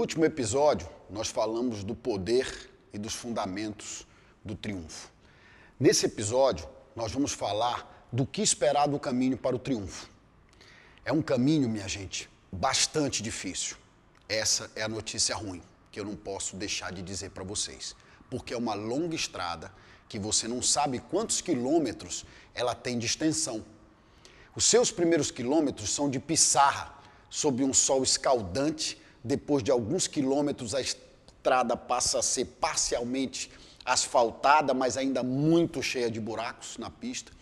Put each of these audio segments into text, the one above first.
Último episódio, nós falamos do poder e dos fundamentos do triunfo. Nesse episódio, nós vamos falar do que esperar do caminho para o triunfo. É um caminho, minha gente, bastante difícil. Essa é a notícia ruim que eu não posso deixar de dizer para vocês, porque é uma longa estrada que você não sabe quantos quilômetros ela tem de extensão. Os seus primeiros quilômetros são de pissarra, sob um sol escaldante depois de alguns quilômetros, a estrada passa a ser parcialmente asfaltada, mas ainda muito cheia de buracos na pista.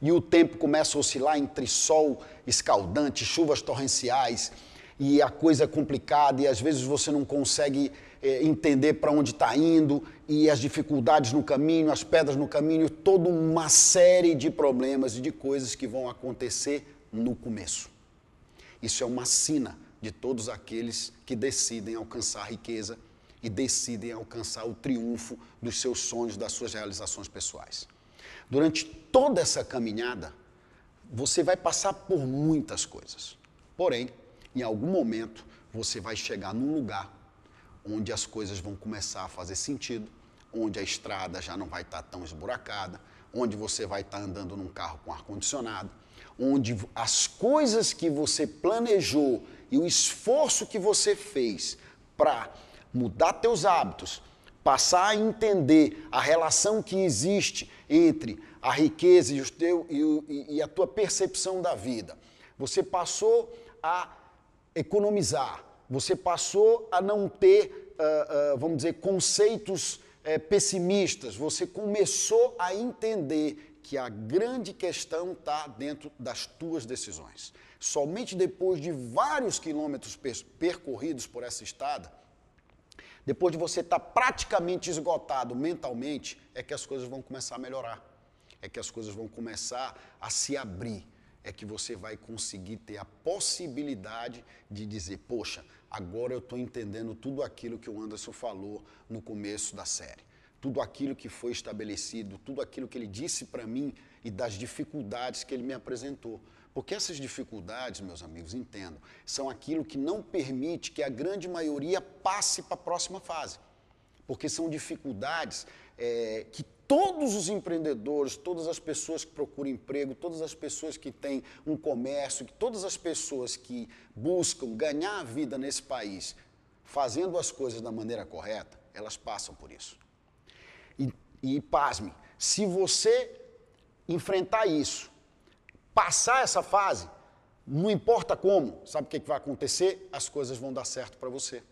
E o tempo começa a oscilar entre sol escaldante, chuvas torrenciais, e a coisa é complicada, e às vezes você não consegue é, entender para onde está indo, e as dificuldades no caminho, as pedras no caminho, toda uma série de problemas e de coisas que vão acontecer no começo. Isso é uma sina de todos aqueles que decidem alcançar a riqueza e decidem alcançar o triunfo dos seus sonhos, das suas realizações pessoais. Durante toda essa caminhada, você vai passar por muitas coisas. Porém, em algum momento, você vai chegar num lugar onde as coisas vão começar a fazer sentido, onde a estrada já não vai estar tão esburacada, onde você vai estar andando num carro com ar-condicionado, onde as coisas que você planejou e o esforço que você fez para mudar teus hábitos, passar a entender a relação que existe entre a riqueza e, teu, e, e a tua percepção da vida, você passou a economizar, você passou a não ter, uh, uh, vamos dizer, conceitos uh, pessimistas, você começou a entender que a grande questão está dentro das tuas decisões. Somente depois de vários quilômetros percorridos por essa estrada, depois de você estar tá praticamente esgotado mentalmente, é que as coisas vão começar a melhorar. É que as coisas vão começar a se abrir. É que você vai conseguir ter a possibilidade de dizer: Poxa, agora eu estou entendendo tudo aquilo que o Anderson falou no começo da série. Tudo aquilo que foi estabelecido, tudo aquilo que ele disse para mim e das dificuldades que ele me apresentou. Porque essas dificuldades, meus amigos, entendam, são aquilo que não permite que a grande maioria passe para a próxima fase. Porque são dificuldades é, que todos os empreendedores, todas as pessoas que procuram emprego, todas as pessoas que têm um comércio, todas as pessoas que buscam ganhar a vida nesse país, fazendo as coisas da maneira correta, elas passam por isso. E, e pasme, se você enfrentar isso passar essa fase, não importa como, sabe o que vai acontecer? As coisas vão dar certo para você.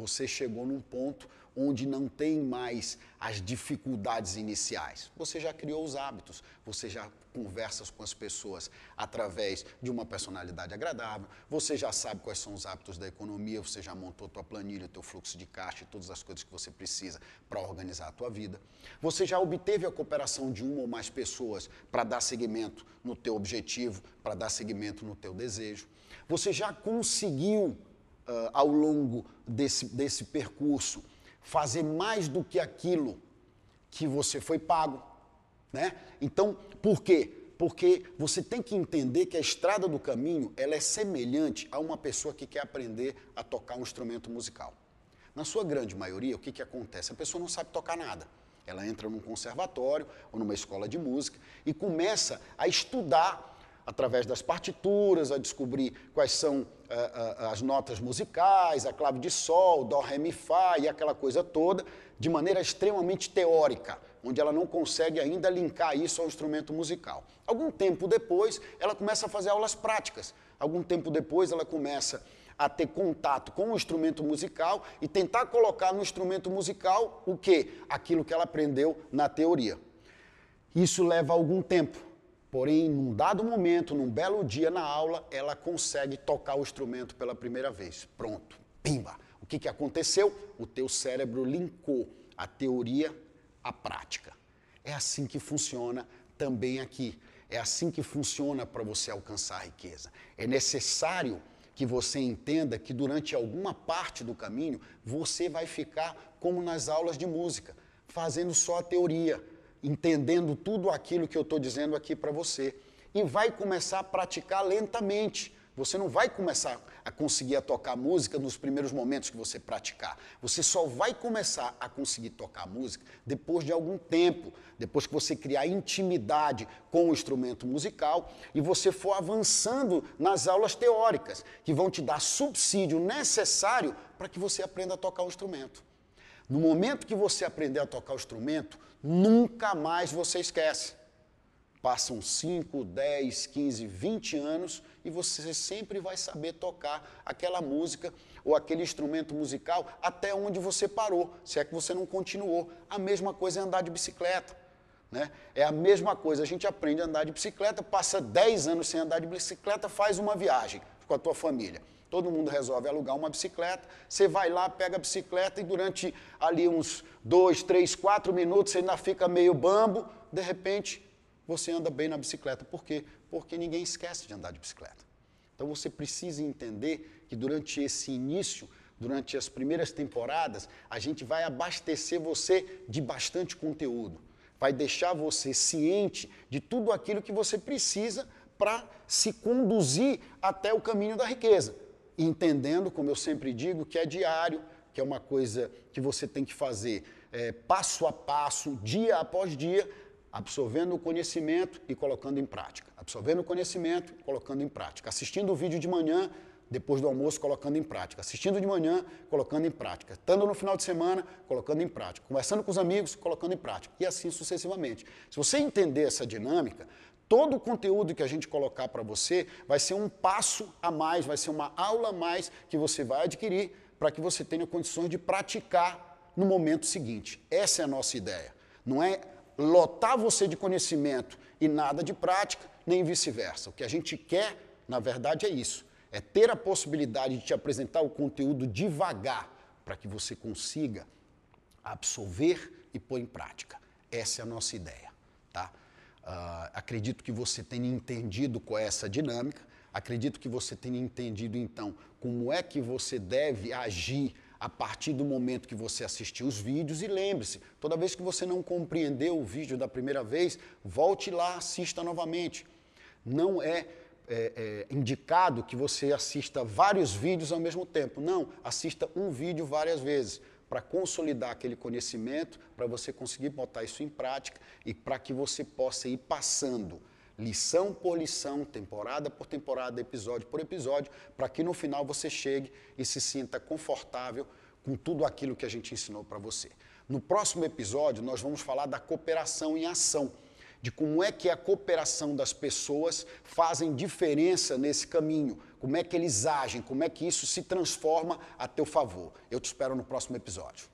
Você chegou num ponto onde não tem mais as dificuldades iniciais. Você já criou os hábitos, você já conversa com as pessoas através de uma personalidade agradável, você já sabe quais são os hábitos da economia, você já montou tua planilha, teu fluxo de caixa e todas as coisas que você precisa para organizar a tua vida. Você já obteve a cooperação de uma ou mais pessoas para dar seguimento no teu objetivo, para dar seguimento no teu desejo. Você já conseguiu uh, ao longo desse, desse percurso fazer mais do que aquilo que você foi pago. Né? Então, por quê? Porque você tem que entender que a estrada do caminho ela é semelhante a uma pessoa que quer aprender a tocar um instrumento musical. Na sua grande maioria, o que, que acontece? A pessoa não sabe tocar nada. Ela entra num conservatório ou numa escola de música e começa a estudar através das partituras, a descobrir quais são as notas musicais, a clave de sol, dó, ré, mi, fá e aquela coisa toda, de maneira extremamente teórica, onde ela não consegue ainda linkar isso ao instrumento musical. Algum tempo depois, ela começa a fazer aulas práticas. Algum tempo depois, ela começa a ter contato com o instrumento musical e tentar colocar no instrumento musical o que? Aquilo que ela aprendeu na teoria. Isso leva algum tempo Porém, num dado momento, num belo dia na aula, ela consegue tocar o instrumento pela primeira vez. Pronto, pimba. O que, que aconteceu? O teu cérebro linkou a teoria à prática. É assim que funciona também aqui. É assim que funciona para você alcançar a riqueza. É necessário que você entenda que durante alguma parte do caminho você vai ficar como nas aulas de música, fazendo só a teoria entendendo tudo aquilo que eu estou dizendo aqui para você. E vai começar a praticar lentamente. Você não vai começar a conseguir a tocar música nos primeiros momentos que você praticar. Você só vai começar a conseguir tocar música depois de algum tempo, depois que você criar intimidade com o instrumento musical e você for avançando nas aulas teóricas, que vão te dar subsídio necessário para que você aprenda a tocar o instrumento. No momento que você aprender a tocar o instrumento, nunca mais você esquece. Passam 5, 10, 15, 20 anos e você sempre vai saber tocar aquela música ou aquele instrumento musical até onde você parou, se é que você não continuou. A mesma coisa é andar de bicicleta. Né? É a mesma coisa, a gente aprende a andar de bicicleta, passa 10 anos sem andar de bicicleta, faz uma viagem com a tua família. Todo mundo resolve alugar uma bicicleta, você vai lá, pega a bicicleta e durante ali uns dois, três, quatro minutos você ainda fica meio bambo, de repente você anda bem na bicicleta. Por quê? Porque ninguém esquece de andar de bicicleta. Então você precisa entender que durante esse início, durante as primeiras temporadas, a gente vai abastecer você de bastante conteúdo. Vai deixar você ciente de tudo aquilo que você precisa para se conduzir até o caminho da riqueza entendendo, como eu sempre digo, que é diário, que é uma coisa que você tem que fazer é, passo a passo, dia após dia, absorvendo o conhecimento e colocando em prática. Absorvendo o conhecimento colocando em prática. Assistindo o vídeo de manhã, depois do almoço, colocando em prática. Assistindo de manhã, colocando em prática. Estando no final de semana, colocando em prática. Conversando com os amigos, colocando em prática. E assim sucessivamente. Se você entender essa dinâmica, todo o conteúdo que a gente colocar para você vai ser um passo a mais, vai ser uma aula a mais que você vai adquirir para que você tenha condições de praticar no momento seguinte. Essa é a nossa ideia. Não é lotar você de conhecimento e nada de prática, nem vice-versa. O que a gente quer, na verdade, é isso: é ter a possibilidade de te apresentar o conteúdo devagar para que você consiga absorver e pôr em prática. Essa é a nossa ideia, tá? Uh, acredito que você tenha entendido qual é essa dinâmica, acredito que você tenha entendido então como é que você deve agir a partir do momento que você assistiu os vídeos e lembre-se, toda vez que você não compreendeu o vídeo da primeira vez, volte lá, assista novamente. Não é, é, é indicado que você assista vários vídeos ao mesmo tempo. Não, assista um vídeo várias vezes para consolidar aquele conhecimento, para você conseguir botar isso em prática e para que você possa ir passando lição por lição, temporada por temporada, episódio por episódio, para que no final você chegue e se sinta confortável com tudo aquilo que a gente ensinou para você. No próximo episódio, nós vamos falar da cooperação em ação de como é que a cooperação das pessoas fazem diferença nesse caminho, como é que eles agem, como é que isso se transforma a teu favor. Eu te espero no próximo episódio.